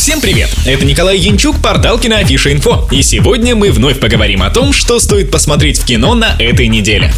Всем привет! Это Николай Янчук, портал Киноафиша Инфо. И сегодня мы вновь поговорим о том, что стоит посмотреть в кино на этой неделе.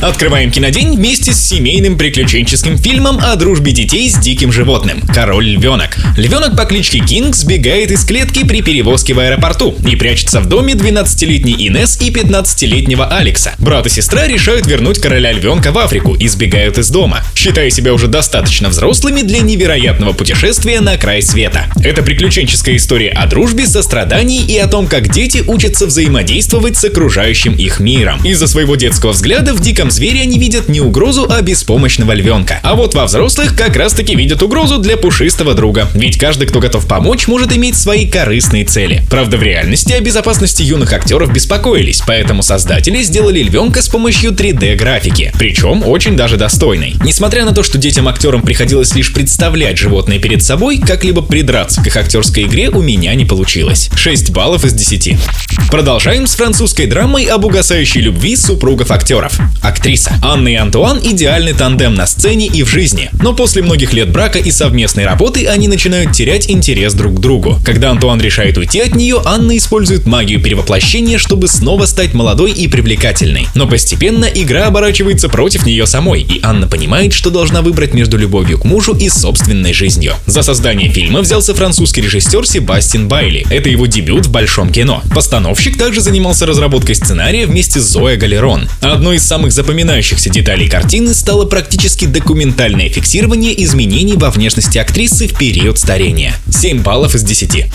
Открываем кинодень вместе с семейным приключенческим фильмом о дружбе детей с диким животным «Король львенок». Львенок по кличке Кинг сбегает из клетки при перевозке в аэропорту и прячется в доме 12-летней Инес и 15-летнего Алекса. Брат и сестра решают вернуть короля львенка в Африку и сбегают из дома, считая себя уже достаточно взрослыми для невероятного путешествия на край света. Это приключенческая история о дружбе, сострадании и о том, как дети учатся взаимодействовать с окружающим их миром. Из-за своего детского взгляда в диком звере они видят не угрозу, а беспомощного львенка. А вот во взрослых как раз таки видят угрозу для пушистого друга. Ведь каждый, кто готов помочь, может иметь свои корыстные цели. Правда, в реальности о безопасности юных актеров беспокоились, поэтому создатели сделали львенка с помощью 3D-графики. Причем очень даже достойной. Несмотря на то, что детям-актерам приходилось лишь представлять животное перед собой, как-либо придраться к их актерской игре у меня не получилось. 6 баллов из 10. Продолжаем с французской драмой об угасающей любви супругов актеров. Актриса. Анна и Антуан – идеальный тандем на сцене и в жизни. Но после многих лет брака и совместной работы они начинают терять интерес друг к другу. Когда Антуан решает уйти от нее, Анна использует магию перевоплощения, чтобы снова стать молодой и привлекательной. Но постепенно игра оборачивается против нее самой, и Анна понимает, что должна выбрать между любовью к мужу и собственной жизнью. За создание фильма взялся французский режиссер Себастьян Байли. Это его дебют в большом кино. Постановщик также занимался разработкой сценария вместе с Зоя Галерон. Одной из самых запоминающихся деталей картины стало практически документальное фиксирование изменений во внешности актрисы в период старения. 7 баллов из 10.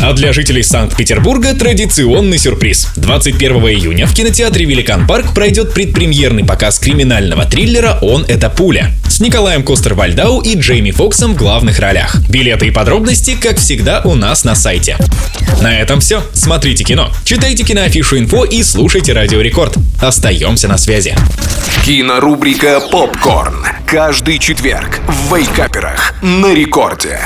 А для жителей Санкт-Петербурга традиционный сюрприз. 21 июня в кинотеатре Великан Парк пройдет предпремьерный показ криминального триллера «Бог — это пуля» с Николаем Костер-Вальдау и Джейми Фоксом в главных ролях. Билеты и подробности, как всегда, у нас на сайте. На этом все. Смотрите кино, читайте киноафишу инфо и слушайте Радио Рекорд. Остаемся на связи. Кинорубрика «Попкорн». Каждый четверг в Вейкаперах на рекорде.